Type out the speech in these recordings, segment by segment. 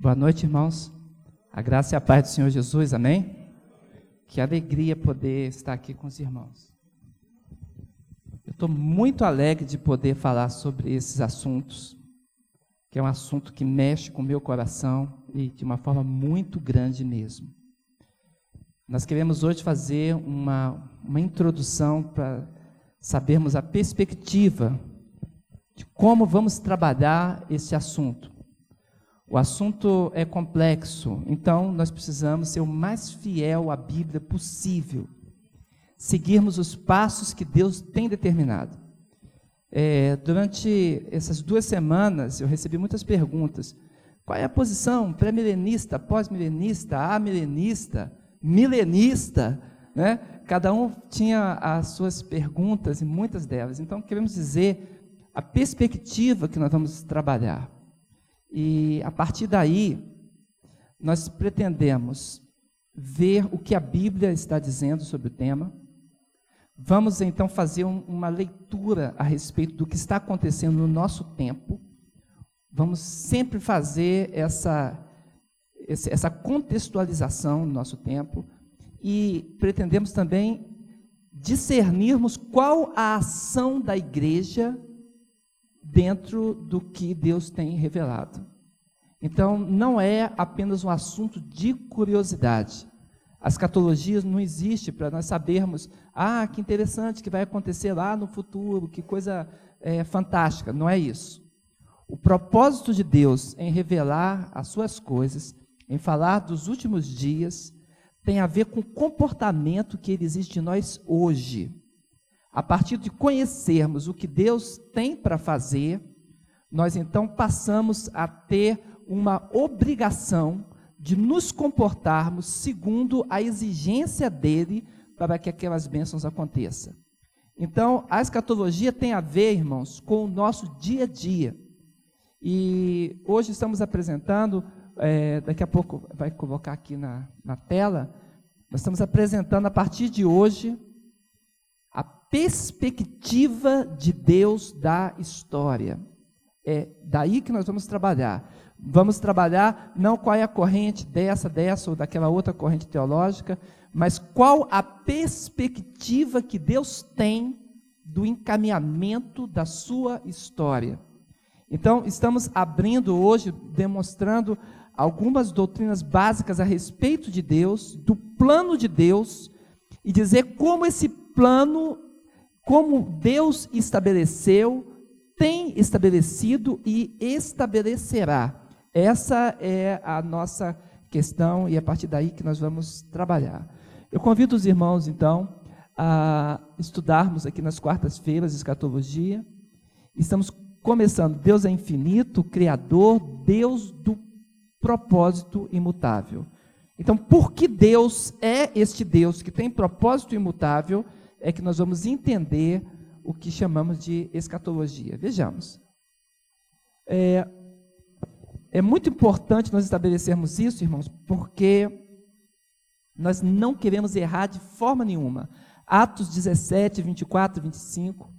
Boa noite, irmãos. A graça e a paz do Senhor Jesus, amém? Que alegria poder estar aqui com os irmãos. Eu estou muito alegre de poder falar sobre esses assuntos, que é um assunto que mexe com o meu coração e de uma forma muito grande mesmo. Nós queremos hoje fazer uma, uma introdução para sabermos a perspectiva de como vamos trabalhar esse assunto. O assunto é complexo, então nós precisamos ser o mais fiel à Bíblia possível, seguirmos os passos que Deus tem determinado. É, durante essas duas semanas eu recebi muitas perguntas. Qual é a posição pré-milenista, pós-milenista, amilenista, milenista? Né? Cada um tinha as suas perguntas e muitas delas. Então queremos dizer a perspectiva que nós vamos trabalhar. E a partir daí, nós pretendemos ver o que a Bíblia está dizendo sobre o tema. Vamos então fazer um, uma leitura a respeito do que está acontecendo no nosso tempo. Vamos sempre fazer essa, essa contextualização no nosso tempo e pretendemos também discernirmos qual a ação da igreja dentro do que Deus tem revelado. Então, não é apenas um assunto de curiosidade. As catologias não existem para nós sabermos, ah, que interessante que vai acontecer lá no futuro, que coisa é, fantástica. Não é isso. O propósito de Deus em revelar as suas coisas, em falar dos últimos dias, tem a ver com o comportamento que ele existe de nós hoje. A partir de conhecermos o que Deus tem para fazer, nós então passamos a ter uma obrigação de nos comportarmos segundo a exigência dele para que aquelas bênçãos aconteçam. Então, a escatologia tem a ver, irmãos, com o nosso dia a dia. E hoje estamos apresentando, é, daqui a pouco vai colocar aqui na, na tela, nós estamos apresentando a partir de hoje perspectiva de Deus da história. É daí que nós vamos trabalhar. Vamos trabalhar não qual é a corrente dessa, dessa ou daquela outra corrente teológica, mas qual a perspectiva que Deus tem do encaminhamento da sua história. Então, estamos abrindo hoje, demonstrando algumas doutrinas básicas a respeito de Deus, do plano de Deus, e dizer como esse plano como Deus estabeleceu, tem estabelecido e estabelecerá. Essa é a nossa questão e é a partir daí que nós vamos trabalhar. Eu convido os irmãos, então, a estudarmos aqui nas quartas-feiras escatologia. Estamos começando. Deus é infinito, Criador, Deus do propósito imutável. Então, por que Deus é este Deus que tem propósito imutável? É que nós vamos entender o que chamamos de escatologia. Vejamos. É, é muito importante nós estabelecermos isso, irmãos, porque nós não queremos errar de forma nenhuma. Atos 17, 24 e 25.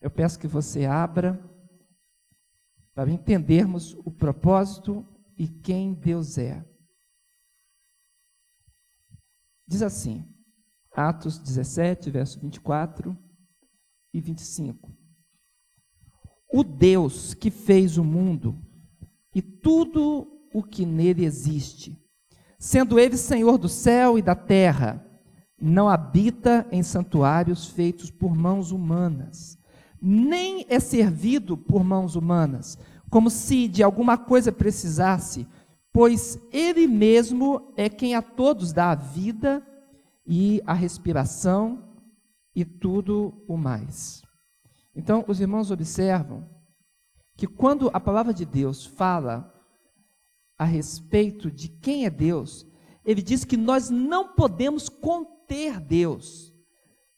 Eu peço que você abra para entendermos o propósito e quem Deus é. Diz assim: Atos 17, verso 24 e 25. O Deus que fez o mundo e tudo o que nele existe, sendo ele Senhor do céu e da terra, não habita em santuários feitos por mãos humanas, nem é servido por mãos humanas, como se de alguma coisa precisasse, pois ele mesmo é quem a todos dá a vida e a respiração e tudo o mais. Então, os irmãos observam que quando a palavra de Deus fala a respeito de quem é Deus, ele diz que nós não podemos conter Deus.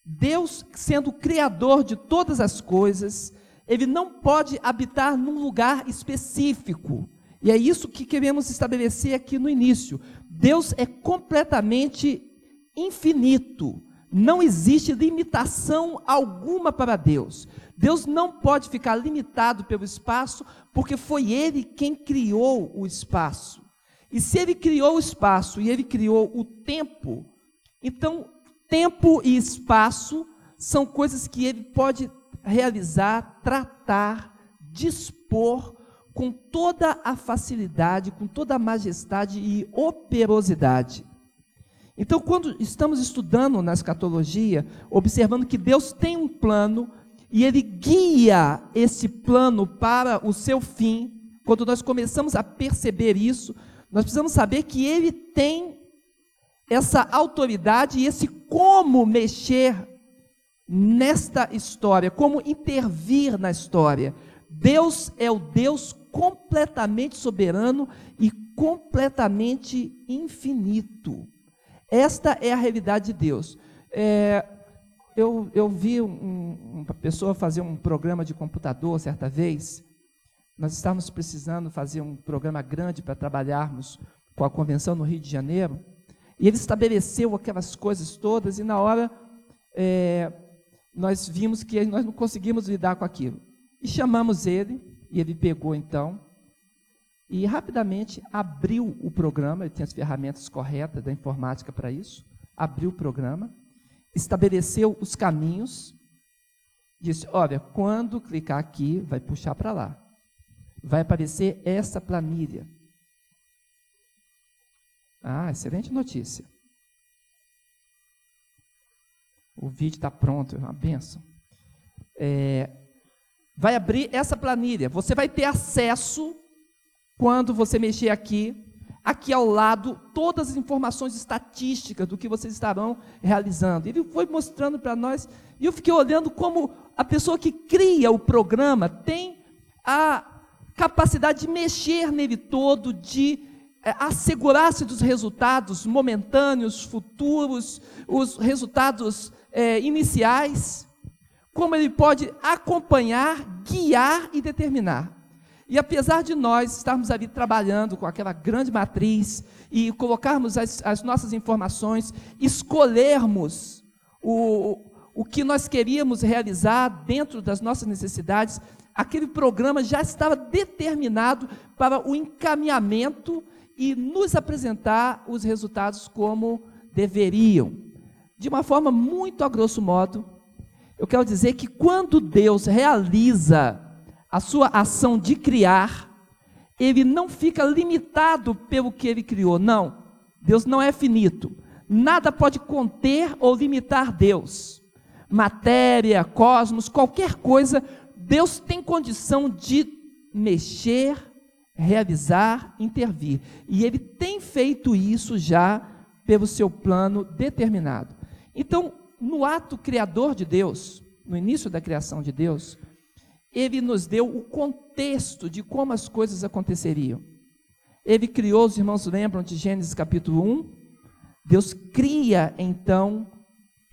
Deus, sendo o criador de todas as coisas, ele não pode habitar num lugar específico. E é isso que queremos estabelecer aqui no início. Deus é completamente infinito. Não existe limitação alguma para Deus. Deus não pode ficar limitado pelo espaço, porque foi Ele quem criou o espaço. E se ele criou o espaço e ele criou o tempo, então tempo e espaço são coisas que ele pode realizar, tratar, dispor com toda a facilidade, com toda a majestade e operosidade. Então, quando estamos estudando na escatologia, observando que Deus tem um plano e ele guia esse plano para o seu fim, quando nós começamos a perceber isso, nós precisamos saber que ele tem essa autoridade e esse como mexer nesta história, como intervir na história. Deus é o Deus completamente soberano e completamente infinito. Esta é a realidade de Deus. É, eu, eu vi um, uma pessoa fazer um programa de computador certa vez. Nós estávamos precisando fazer um programa grande para trabalharmos com a convenção no Rio de Janeiro. E ele estabeleceu aquelas coisas todas, e na hora é, nós vimos que nós não conseguimos lidar com aquilo. E chamamos ele, e ele pegou então, e rapidamente abriu o programa, ele tem as ferramentas corretas da informática para isso, abriu o programa, estabeleceu os caminhos, disse: olha, quando clicar aqui, vai puxar para lá. Vai aparecer essa planilha. Ah, excelente notícia. O vídeo está pronto, é uma benção. É, vai abrir essa planilha. Você vai ter acesso, quando você mexer aqui, aqui ao lado, todas as informações estatísticas do que vocês estarão realizando. Ele foi mostrando para nós, e eu fiquei olhando como a pessoa que cria o programa tem a capacidade de mexer nele todo, de é, assegurar-se dos resultados momentâneos, futuros, os resultados é, iniciais, como ele pode acompanhar, guiar e determinar. E apesar de nós estarmos ali trabalhando com aquela grande matriz e colocarmos as, as nossas informações, escolhermos o, o que nós queríamos realizar dentro das nossas necessidades, aquele programa já estava determinado para o encaminhamento e nos apresentar os resultados como deveriam. De uma forma muito a grosso modo, eu quero dizer que quando Deus realiza a sua ação de criar, ele não fica limitado pelo que ele criou. Não. Deus não é finito. Nada pode conter ou limitar Deus. Matéria, cosmos, qualquer coisa, Deus tem condição de mexer, realizar, intervir. E ele tem feito isso já pelo seu plano determinado. Então, no ato criador de Deus, no início da criação de Deus, ele nos deu o contexto de como as coisas aconteceriam. Ele criou, os irmãos lembram de Gênesis capítulo 1? Deus cria então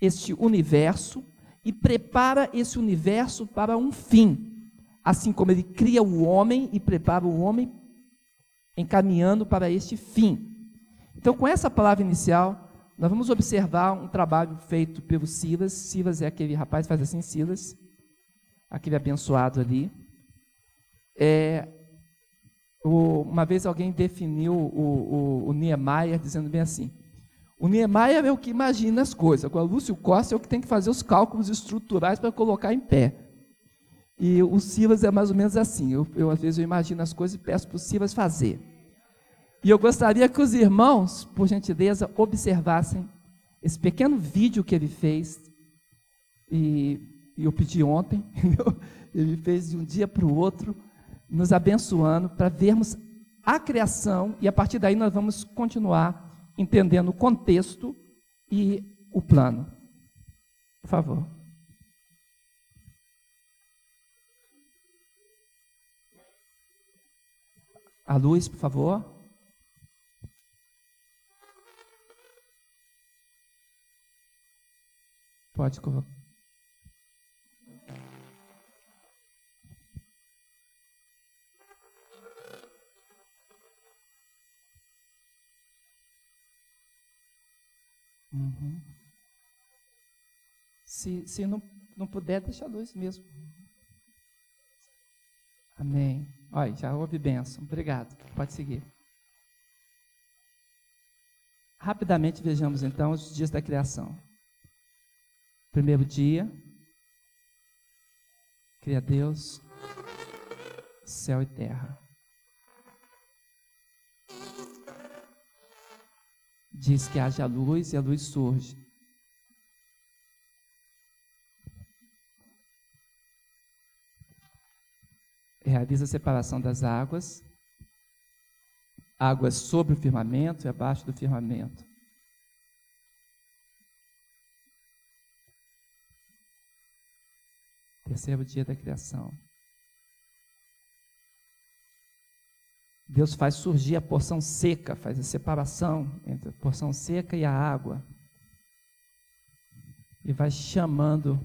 este universo e prepara esse universo para um fim. Assim como ele cria o homem e prepara o homem encaminhando para este fim. Então, com essa palavra inicial, nós vamos observar um trabalho feito pelo Silas. Silas é aquele rapaz, faz assim, Silas, aquele abençoado ali. É, o, uma vez alguém definiu o, o, o Niemeyer dizendo bem assim: o Niemeyer é o que imagina as coisas, agora o Lúcio Costa é o que tem que fazer os cálculos estruturais para colocar em pé. E o Silas é mais ou menos assim. Eu, eu às vezes eu imagino as coisas e peço para o Silas fazer. E eu gostaria que os irmãos, por gentileza, observassem esse pequeno vídeo que ele fez. E, e eu pedi ontem, entendeu? ele fez de um dia para o outro, nos abençoando, para vermos a criação, e a partir daí nós vamos continuar entendendo o contexto e o plano. Por favor. A luz, por favor. Pode colocar. Uhum. Se, se não, não puder, deixa a luz mesmo. Amém. Olha, já houve bênção. Obrigado. Pode seguir. Rapidamente vejamos então os dias da criação. Primeiro dia, cria Deus, céu e terra. Diz que haja luz e a luz surge. Realiza a separação das águas águas sobre o firmamento e abaixo do firmamento. Terceiro dia da criação. Deus faz surgir a porção seca, faz a separação entre a porção seca e a água. E vai chamando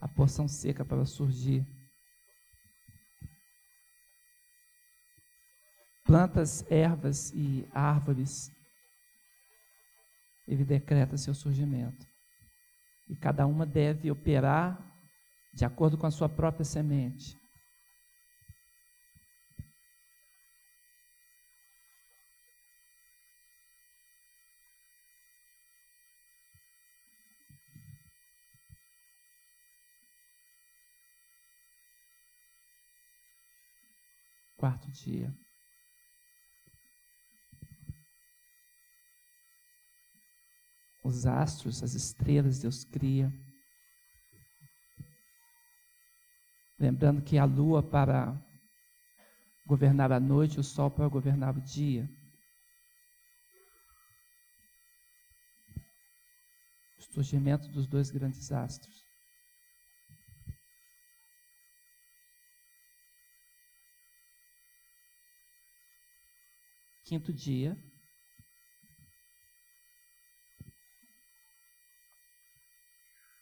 a porção seca para surgir. plantas, ervas e árvores, ele decreta seu surgimento. E cada uma deve operar de acordo com a sua própria semente. Quarto dia. os astros, as estrelas, Deus cria. Lembrando que a lua para governar a noite, o sol para governar o dia. O surgimento dos dois grandes astros. Quinto dia,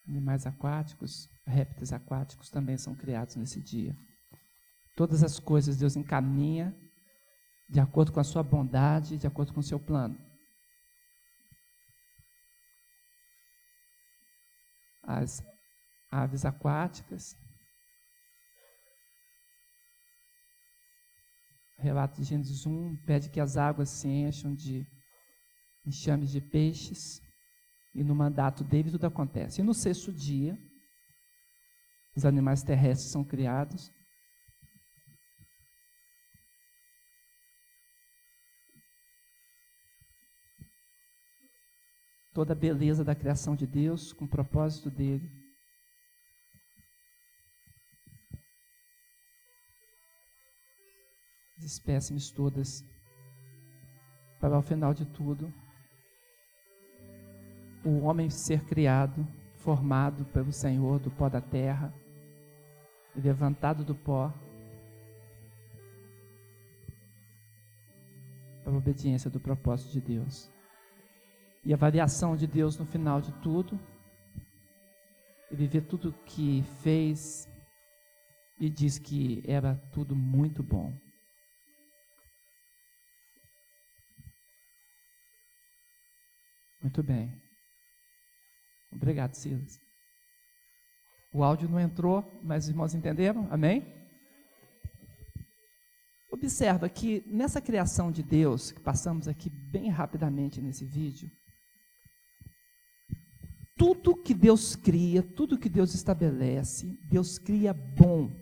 Animais aquáticos, répteis aquáticos também são criados nesse dia. Todas as coisas Deus encaminha de acordo com a sua bondade, de acordo com o seu plano. As aves aquáticas, relato de Gênesis 1 pede que as águas se encham de enxames de peixes. E no mandato dele tudo acontece. E no sexto dia, os animais terrestres são criados. Toda a beleza da criação de Deus, com o propósito dele. Espécimes todas, para ao final de tudo o homem ser criado, formado pelo Senhor do pó da terra, e levantado do pó, para a obediência do propósito de Deus. E a variação de Deus no final de tudo, e viver tudo que fez, e diz que era tudo muito bom. Muito bem. Obrigado, Silas. O áudio não entrou, mas os irmãos entenderam? Amém? Observa que nessa criação de Deus, que passamos aqui bem rapidamente nesse vídeo, tudo que Deus cria, tudo que Deus estabelece, Deus cria bom.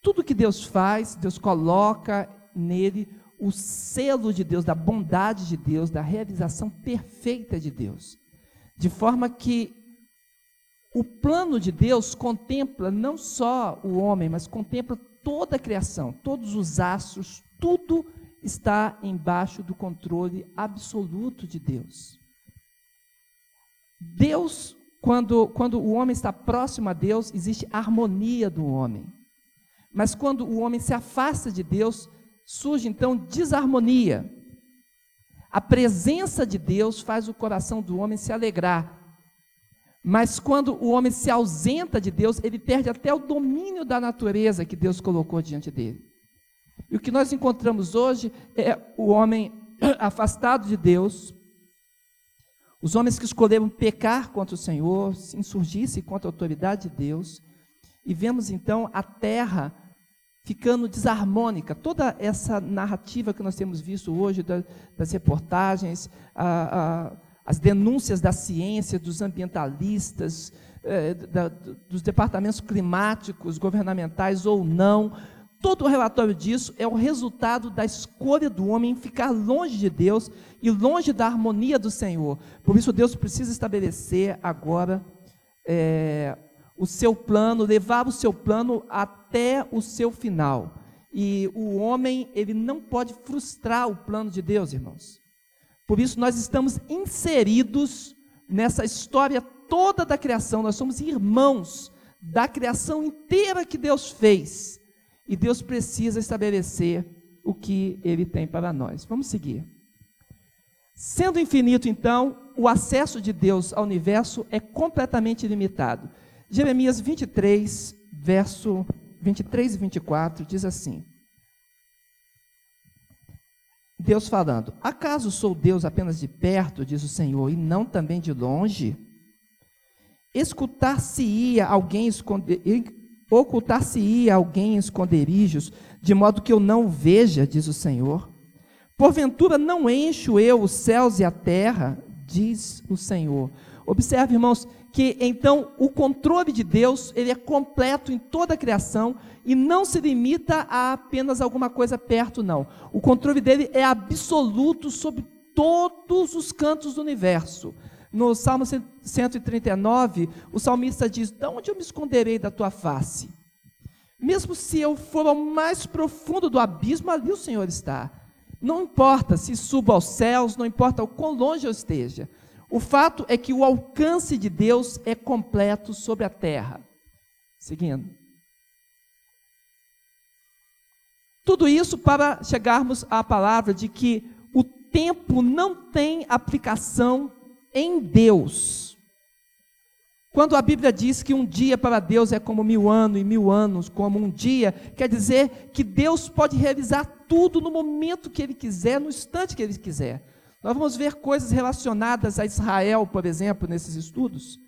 Tudo que Deus faz, Deus coloca nele o selo de Deus, da bondade de Deus, da realização perfeita de Deus. De forma que o plano de Deus contempla não só o homem, mas contempla toda a criação, todos os astros, tudo está embaixo do controle absoluto de Deus. Deus, quando, quando o homem está próximo a Deus, existe harmonia do homem. Mas quando o homem se afasta de Deus, surge então desarmonia. A presença de Deus faz o coração do homem se alegrar. Mas quando o homem se ausenta de Deus, ele perde até o domínio da natureza que Deus colocou diante dele. E o que nós encontramos hoje é o homem afastado de Deus, os homens que escolheram pecar contra o Senhor, se insurgir-se contra a autoridade de Deus, e vemos então a terra ficando desarmônica. Toda essa narrativa que nós temos visto hoje das reportagens, a, a, as denúncias da ciência, dos ambientalistas, eh, da, dos departamentos climáticos, governamentais ou não, todo o relatório disso é o resultado da escolha do homem em ficar longe de Deus e longe da harmonia do Senhor. Por isso, Deus precisa estabelecer agora é, o seu plano, levar o seu plano até o seu final. E o homem, ele não pode frustrar o plano de Deus, irmãos. Por isso, nós estamos inseridos nessa história toda da criação, nós somos irmãos da criação inteira que Deus fez. E Deus precisa estabelecer o que ele tem para nós. Vamos seguir. Sendo infinito, então, o acesso de Deus ao universo é completamente ilimitado. Jeremias 23, verso 23 e 24 diz assim: Deus falando: Acaso sou Deus apenas de perto, diz o Senhor, e não também de longe? Escutar-se-ia alguém esconder, ocultar-se-ia alguém em esconderijos, de modo que eu não veja, diz o Senhor. Porventura não encho eu os céus e a terra, diz o Senhor. Observe, irmãos, que então o controle de Deus, ele é completo em toda a criação e não se limita a apenas alguma coisa perto, não. O controle dele é absoluto sobre todos os cantos do universo. No Salmo 139, o salmista diz: De onde eu me esconderei da tua face? Mesmo se eu for ao mais profundo do abismo, ali o Senhor está. Não importa se subo aos céus, não importa o quão longe eu esteja. O fato é que o alcance de Deus é completo sobre a terra. Seguindo. Tudo isso para chegarmos à palavra de que o tempo não tem aplicação em Deus. Quando a Bíblia diz que um dia para Deus é como mil anos e mil anos como um dia, quer dizer que Deus pode realizar tudo no momento que Ele quiser, no instante que Ele quiser. Nós vamos ver coisas relacionadas a Israel, por exemplo, nesses estudos.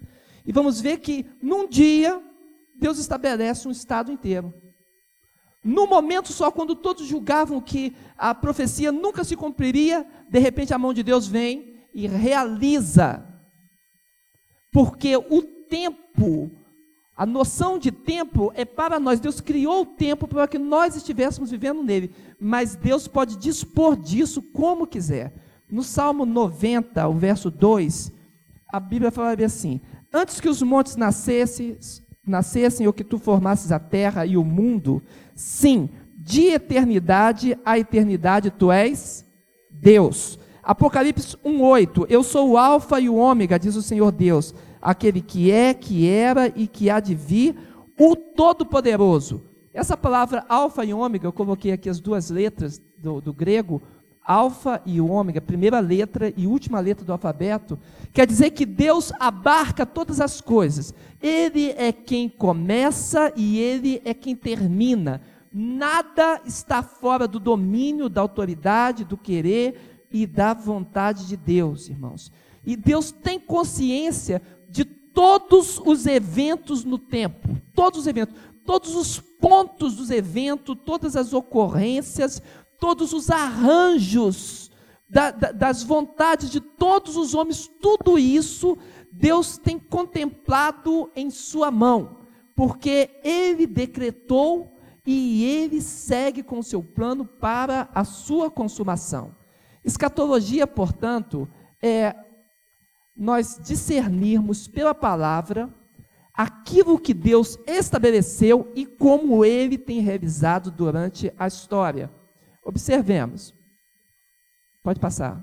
E vamos ver que num dia Deus estabelece um estado inteiro. No momento só, quando todos julgavam que a profecia nunca se cumpriria, de repente a mão de Deus vem e realiza. Porque o tempo, a noção de tempo é para nós. Deus criou o tempo para que nós estivéssemos vivendo nele. Mas Deus pode dispor disso como quiser. No Salmo 90, o verso 2, a Bíblia fala assim: Antes que os montes nascessem, nascessem ou que tu formasses a terra e o mundo, sim, de eternidade a eternidade tu és Deus. Apocalipse 1:8, eu sou o alfa e o ômega, diz o Senhor Deus, aquele que é, que era e que há de vir, o todo-poderoso. Essa palavra alfa e ômega, eu coloquei aqui as duas letras do, do grego, alfa e ômega, primeira letra e última letra do alfabeto, quer dizer que Deus abarca todas as coisas. Ele é quem começa e ele é quem termina. Nada está fora do domínio, da autoridade, do querer e da vontade de Deus, irmãos. E Deus tem consciência de todos os eventos no tempo, todos os eventos, todos os pontos dos eventos, todas as ocorrências, todos os arranjos da, da, das vontades de todos os homens, tudo isso Deus tem contemplado em Sua mão, porque Ele decretou e Ele segue com o seu plano para a sua consumação. Escatologia, portanto, é nós discernirmos pela palavra aquilo que Deus estabeleceu e como ele tem realizado durante a história. Observemos. Pode passar.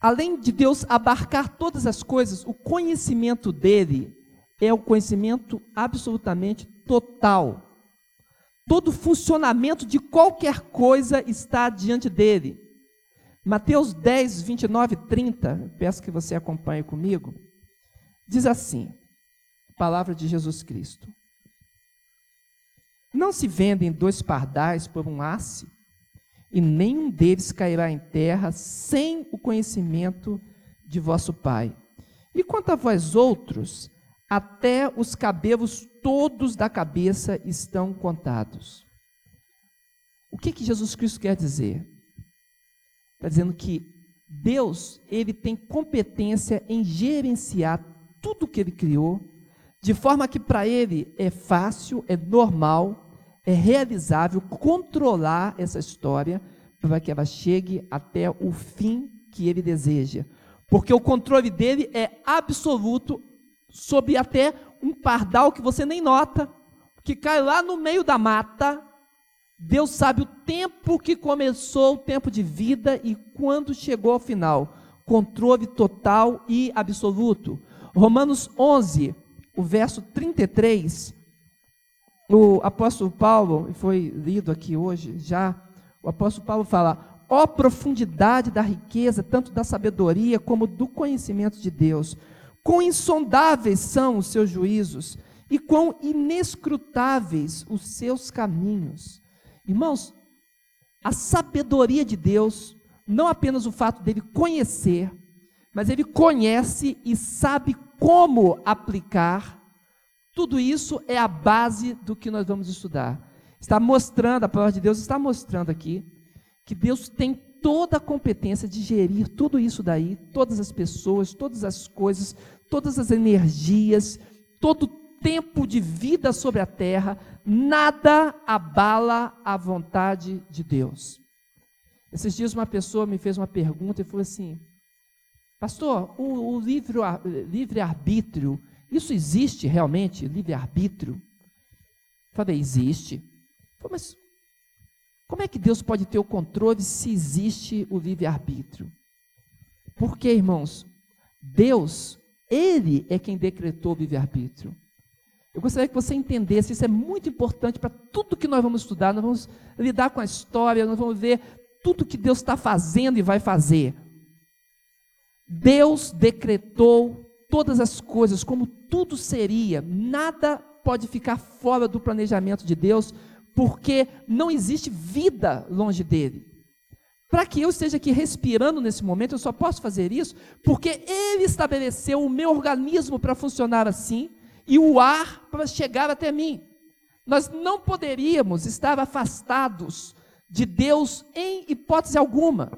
Além de Deus abarcar todas as coisas, o conhecimento dele é o conhecimento absolutamente total Todo funcionamento de qualquer coisa está diante dele. Mateus 10, 29 e 30, peço que você acompanhe comigo, diz assim: palavra de Jesus Cristo. Não se vendem dois pardais por um asse, e nenhum deles cairá em terra sem o conhecimento de vosso Pai. E quanto a vós outros, até os cabelos todos da cabeça estão contados. O que, que Jesus Cristo quer dizer? Está dizendo que Deus, ele tem competência em gerenciar tudo que ele criou, de forma que para ele é fácil, é normal, é realizável controlar essa história para que ela chegue até o fim que ele deseja. Porque o controle dele é absoluto sobre até um pardal que você nem nota, que cai lá no meio da mata. Deus sabe o tempo que começou o tempo de vida e quando chegou ao final. Controle total e absoluto. Romanos 11, o verso 33, o apóstolo Paulo, foi lido aqui hoje já, o apóstolo Paulo fala: ó profundidade da riqueza, tanto da sabedoria como do conhecimento de Deus. Quão insondáveis são os seus juízos e quão inescrutáveis os seus caminhos. Irmãos, a sabedoria de Deus, não apenas o fato dele conhecer, mas ele conhece e sabe como aplicar. Tudo isso é a base do que nós vamos estudar. Está mostrando, a palavra de Deus está mostrando aqui, que Deus tem toda a competência de gerir tudo isso daí, todas as pessoas, todas as coisas, todas as energias, todo o tempo de vida sobre a terra, nada abala a vontade de Deus. Esses dias uma pessoa me fez uma pergunta e falou assim: Pastor, o, o livre, livre arbítrio, isso existe realmente, livre arbítrio? Falei, existe. Falei, mas como é que Deus pode ter o controle se existe o livre arbítrio? Porque, irmãos, Deus ele é quem decretou o livre-arbítrio. Eu gostaria que você entendesse, isso é muito importante para tudo que nós vamos estudar. Nós vamos lidar com a história, nós vamos ver tudo que Deus está fazendo e vai fazer. Deus decretou todas as coisas, como tudo seria, nada pode ficar fora do planejamento de Deus, porque não existe vida longe dele. Para que eu esteja aqui respirando nesse momento, eu só posso fazer isso porque Ele estabeleceu o meu organismo para funcionar assim e o ar para chegar até mim. Nós não poderíamos estar afastados de Deus em hipótese alguma.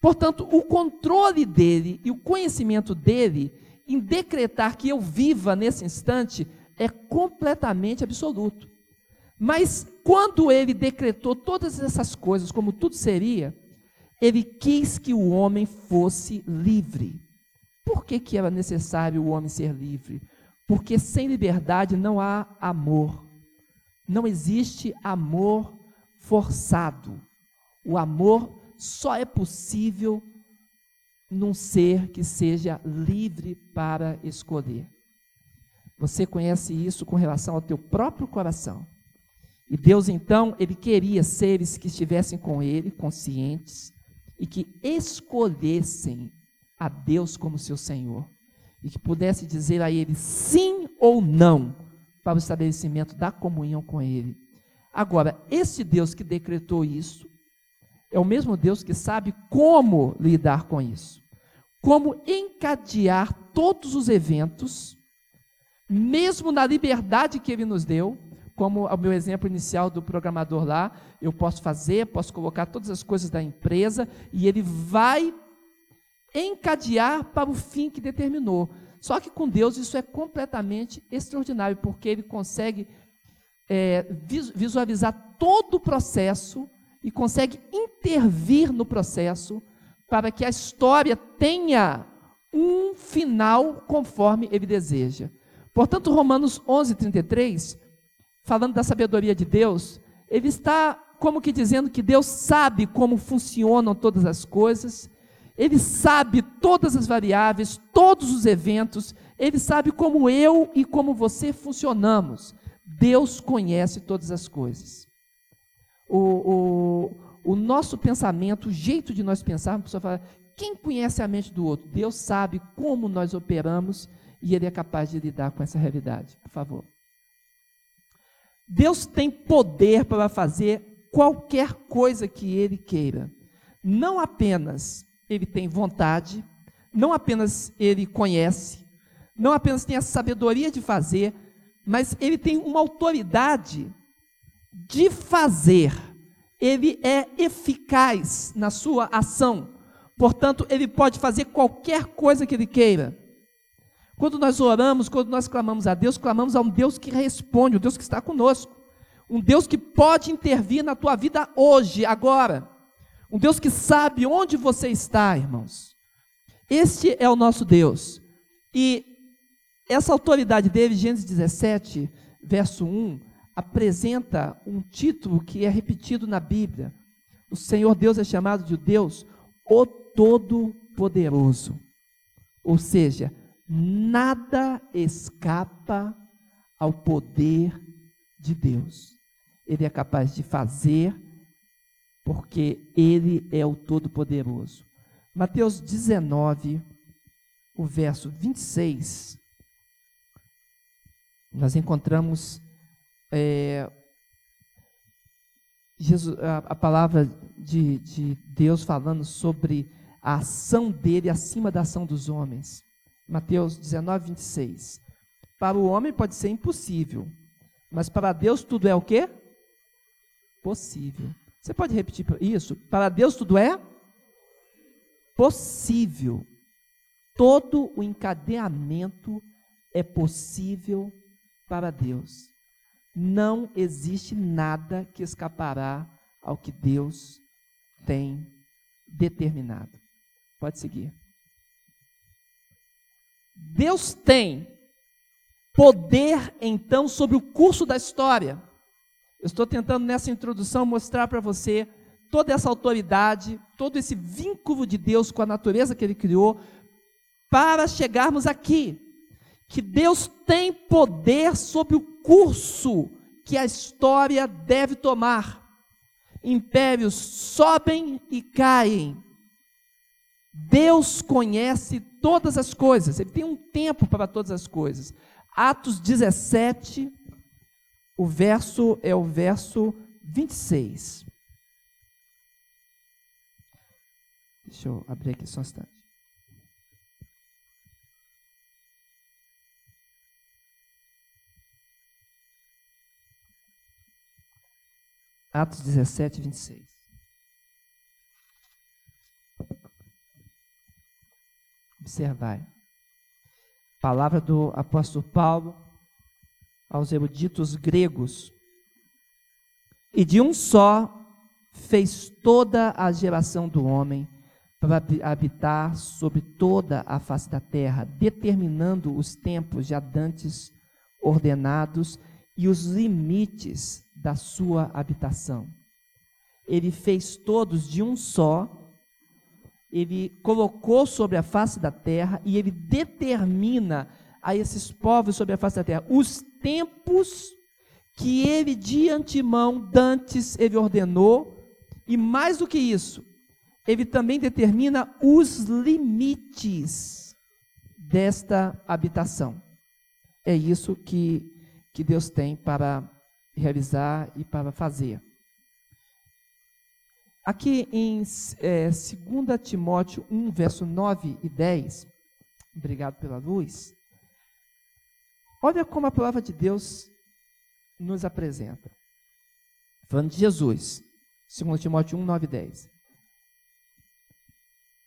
Portanto, o controle dele e o conhecimento dele em decretar que eu viva nesse instante é completamente absoluto. Mas quando ele decretou todas essas coisas, como tudo seria, ele quis que o homem fosse livre. Por que, que era necessário o homem ser livre? Porque sem liberdade não há amor. Não existe amor forçado. O amor só é possível num ser que seja livre para escolher. Você conhece isso com relação ao teu próprio coração. E Deus então, ele queria seres que estivessem com ele, conscientes, e que escolhessem a Deus como seu Senhor e que pudesse dizer a Ele sim ou não para o estabelecimento da comunhão com Ele. Agora, esse Deus que decretou isso é o mesmo Deus que sabe como lidar com isso, como encadear todos os eventos, mesmo na liberdade que Ele nos deu, como o meu exemplo inicial do programador lá, eu posso fazer, posso colocar todas as coisas da empresa e ele vai encadear para o fim que determinou. Só que com Deus isso é completamente extraordinário, porque ele consegue é, visualizar todo o processo e consegue intervir no processo para que a história tenha um final conforme ele deseja. Portanto, Romanos 11, 33 falando da sabedoria de Deus, ele está como que dizendo que Deus sabe como funcionam todas as coisas, ele sabe todas as variáveis, todos os eventos, ele sabe como eu e como você funcionamos. Deus conhece todas as coisas. O, o, o nosso pensamento, o jeito de nós pensarmos, a pessoa fala, quem conhece a mente do outro? Deus sabe como nós operamos e ele é capaz de lidar com essa realidade. Por favor. Deus tem poder para fazer qualquer coisa que Ele queira. Não apenas Ele tem vontade, não apenas Ele conhece, não apenas tem a sabedoria de fazer, mas ele tem uma autoridade de fazer. Ele é eficaz na sua ação. Portanto, ele pode fazer qualquer coisa que ele queira. Quando nós oramos, quando nós clamamos a Deus, clamamos a um Deus que responde, um Deus que está conosco. Um Deus que pode intervir na tua vida hoje, agora. Um Deus que sabe onde você está, irmãos. Este é o nosso Deus. E essa autoridade dele, Gênesis 17, verso 1, apresenta um título que é repetido na Bíblia. O Senhor Deus é chamado de Deus, o Todo-Poderoso. Ou seja, nada escapa ao poder de Deus. Ele é capaz de fazer, porque Ele é o Todo-Poderoso. Mateus 19, o verso 26, nós encontramos é, Jesus, a, a palavra de, de Deus falando sobre a ação dele acima da ação dos homens. Mateus 19, 26. Para o homem pode ser impossível, mas para Deus tudo é o quê? Possível. Você pode repetir isso? Para Deus tudo é possível. Todo o encadeamento é possível para Deus. Não existe nada que escapará ao que Deus tem determinado. Pode seguir. Deus tem poder, então, sobre o curso da história. Eu estou tentando nessa introdução mostrar para você toda essa autoridade, todo esse vínculo de Deus com a natureza que Ele criou, para chegarmos aqui que Deus tem poder sobre o curso que a história deve tomar. Impérios sobem e caem. Deus conhece todas as coisas, Ele tem um tempo para todas as coisas. Atos 17, o verso é o verso 26. Deixa eu abrir aqui só um instante. Atos 17, 26. Observai. Palavra do apóstolo Paulo aos eruditos gregos. E de um só fez toda a geração do homem para habitar sobre toda a face da terra, determinando os tempos já dantes ordenados e os limites da sua habitação. Ele fez todos de um só, ele colocou sobre a face da terra e ele determina a esses povos sobre a face da terra os tempos que ele de antemão, dantes, ele ordenou, e mais do que isso, ele também determina os limites desta habitação. É isso que, que Deus tem para realizar e para fazer. Aqui em é, 2 Timóteo 1, verso 9 e 10, obrigado pela luz. Olha como a palavra de Deus nos apresenta. Falando de Jesus, 2 Timóteo 1, 9 e 10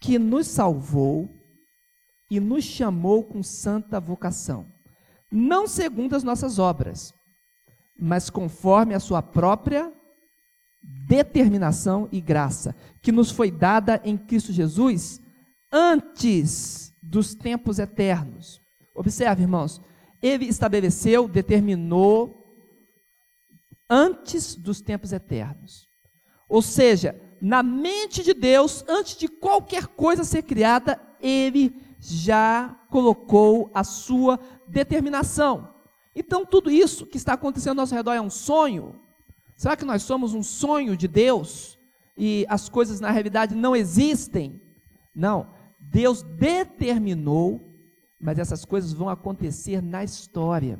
que nos salvou e nos chamou com santa vocação, não segundo as nossas obras, mas conforme a sua própria determinação e graça, que nos foi dada em Cristo Jesus antes dos tempos eternos. Observe, irmãos, ele estabeleceu, determinou antes dos tempos eternos. Ou seja, na mente de Deus, antes de qualquer coisa ser criada, ele já colocou a sua determinação. Então, tudo isso que está acontecendo ao nosso redor é um sonho? Será que nós somos um sonho de Deus e as coisas na realidade não existem? Não. Deus determinou, mas essas coisas vão acontecer na história.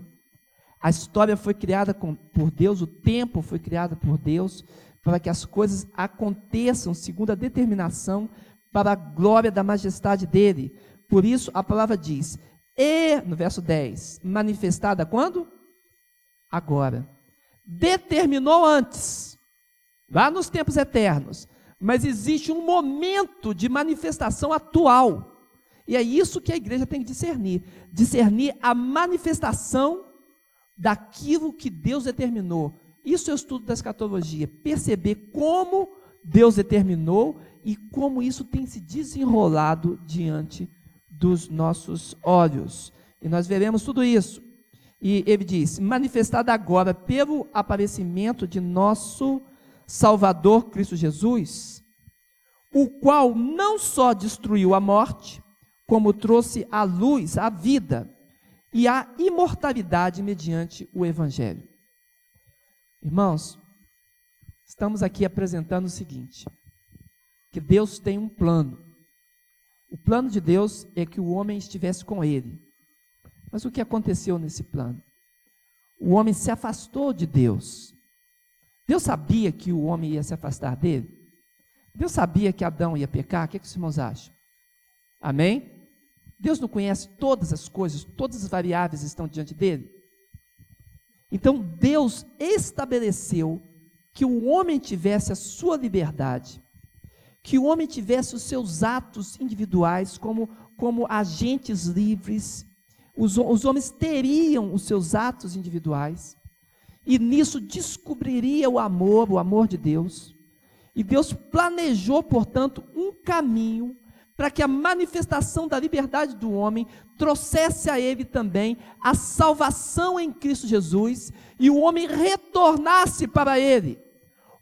A história foi criada com, por Deus, o tempo foi criado por Deus, para que as coisas aconteçam segundo a determinação para a glória da majestade dele. Por isso a palavra diz: E, no verso 10, manifestada quando? Agora. Determinou antes, lá nos tempos eternos, mas existe um momento de manifestação atual. E é isso que a igreja tem que discernir: discernir a manifestação daquilo que Deus determinou. Isso é o estudo da escatologia, perceber como Deus determinou e como isso tem se desenrolado diante dos nossos olhos. E nós veremos tudo isso. E ele diz: manifestada agora pelo aparecimento de nosso Salvador Cristo Jesus, o qual não só destruiu a morte, como trouxe à luz a vida e a imortalidade mediante o Evangelho. Irmãos, estamos aqui apresentando o seguinte: que Deus tem um plano. O plano de Deus é que o homem estivesse com ele. Mas o que aconteceu nesse plano? O homem se afastou de Deus. Deus sabia que o homem ia se afastar dele? Deus sabia que Adão ia pecar? O que, é que os irmãos acham? Amém? Deus não conhece todas as coisas, todas as variáveis estão diante dele? Então Deus estabeleceu que o homem tivesse a sua liberdade, que o homem tivesse os seus atos individuais como, como agentes livres, os, os homens teriam os seus atos individuais, e nisso descobriria o amor, o amor de Deus. E Deus planejou, portanto, um caminho para que a manifestação da liberdade do homem trouxesse a ele também a salvação em Cristo Jesus e o homem retornasse para ele.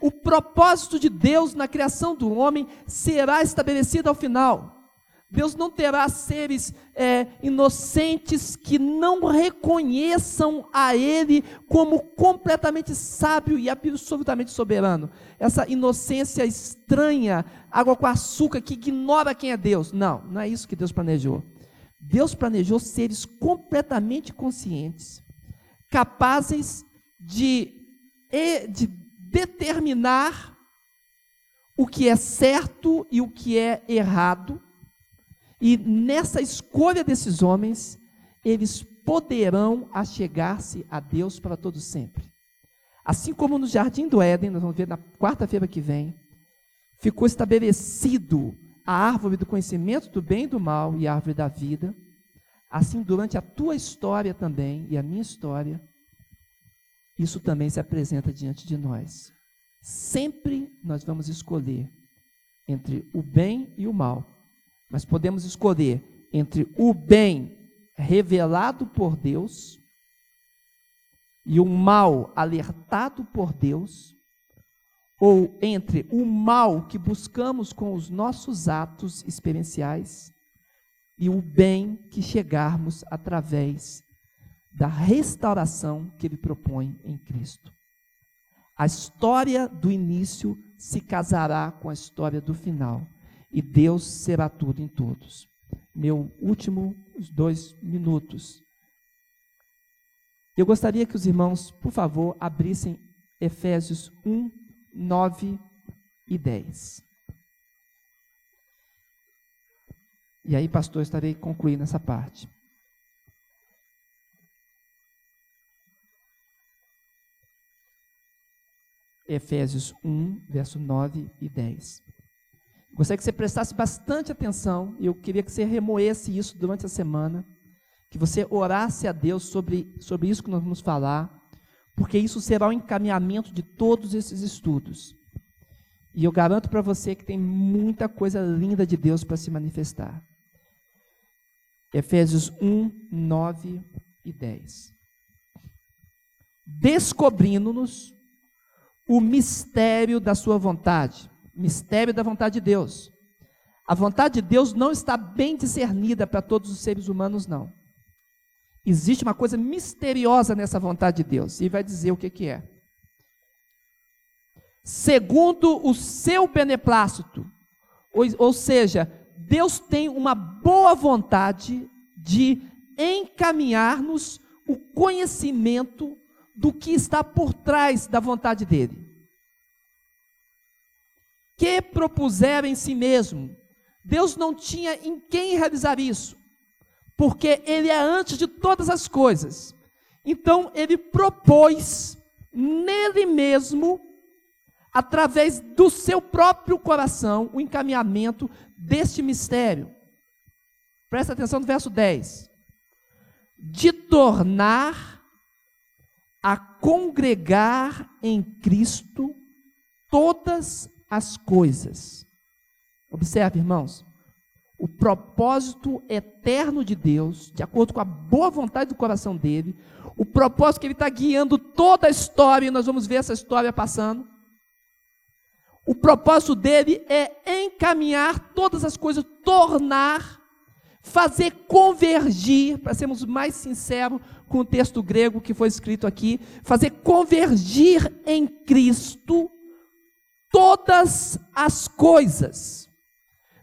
O propósito de Deus na criação do homem será estabelecido ao final. Deus não terá seres é, inocentes que não reconheçam a Ele como completamente sábio e absolutamente soberano. Essa inocência estranha, água com açúcar, que ignora quem é Deus. Não, não é isso que Deus planejou. Deus planejou seres completamente conscientes, capazes de, de determinar o que é certo e o que é errado e nessa escolha desses homens, eles poderão achegar-se a Deus para todo sempre. Assim como no jardim do Éden, nós vamos ver na quarta-feira que vem, ficou estabelecido a árvore do conhecimento do bem e do mal e a árvore da vida, assim durante a tua história também e a minha história, isso também se apresenta diante de nós. Sempre nós vamos escolher entre o bem e o mal mas podemos escolher entre o bem revelado por Deus e o mal alertado por Deus, ou entre o mal que buscamos com os nossos atos experienciais e o bem que chegarmos através da restauração que ele propõe em Cristo. A história do início se casará com a história do final e Deus será tudo em todos. Meu último dois minutos. Eu gostaria que os irmãos, por favor, abrissem Efésios 1, 9 e 10. E aí, pastor, estarei concluindo essa parte. Efésios 1, verso 9 e 10. Gostaria que você prestasse bastante atenção, e eu queria que você remoesse isso durante a semana, que você orasse a Deus sobre, sobre isso que nós vamos falar, porque isso será o encaminhamento de todos esses estudos. E eu garanto para você que tem muita coisa linda de Deus para se manifestar. Efésios 1, 9 e 10. Descobrindo-nos o mistério da sua vontade mistério da vontade de Deus. A vontade de Deus não está bem discernida para todos os seres humanos, não. Existe uma coisa misteriosa nessa vontade de Deus, e vai dizer o que, que é. Segundo o seu beneplácito, ou, ou seja, Deus tem uma boa vontade de encaminhar-nos o conhecimento do que está por trás da vontade dele que propuseram em si mesmo. Deus não tinha em quem realizar isso. porque ele é antes de todas as coisas. Então ele propôs nele mesmo, através do seu próprio coração, o encaminhamento deste mistério. Presta atenção no verso 10. De tornar a congregar em Cristo todas as coisas. Observe, irmãos, o propósito eterno de Deus, de acordo com a boa vontade do coração dele, o propósito que ele está guiando toda a história, e nós vamos ver essa história passando. O propósito dele é encaminhar todas as coisas, tornar, fazer convergir, para sermos mais sinceros com o texto grego que foi escrito aqui, fazer convergir em Cristo todas as coisas.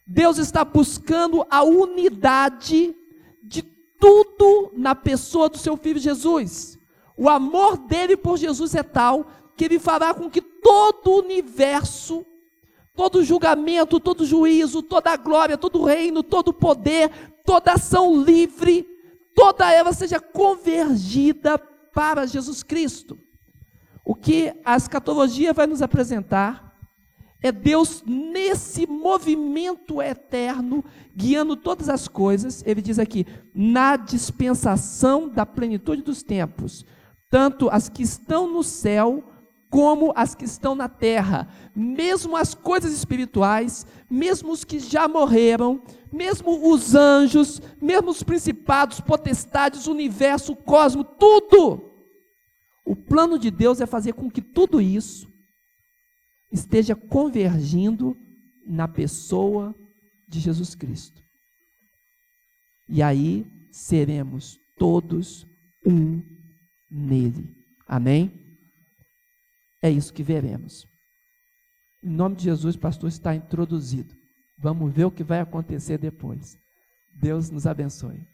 Deus está buscando a unidade de tudo na pessoa do seu filho Jesus. O amor dele por Jesus é tal que ele fará com que todo o universo, todo julgamento, todo juízo, toda glória, todo reino, todo poder, toda ação livre, toda ela seja convergida para Jesus Cristo. O que a escatologia vai nos apresentar é Deus nesse movimento eterno, guiando todas as coisas. Ele diz aqui: na dispensação da plenitude dos tempos, tanto as que estão no céu, como as que estão na terra, mesmo as coisas espirituais, mesmo os que já morreram, mesmo os anjos, mesmo os principados, potestades, universo, cosmo, tudo. O plano de Deus é fazer com que tudo isso esteja convergindo na pessoa de Jesus Cristo. E aí seremos todos um nele. Amém? É isso que veremos. Em nome de Jesus, pastor, está introduzido. Vamos ver o que vai acontecer depois. Deus nos abençoe.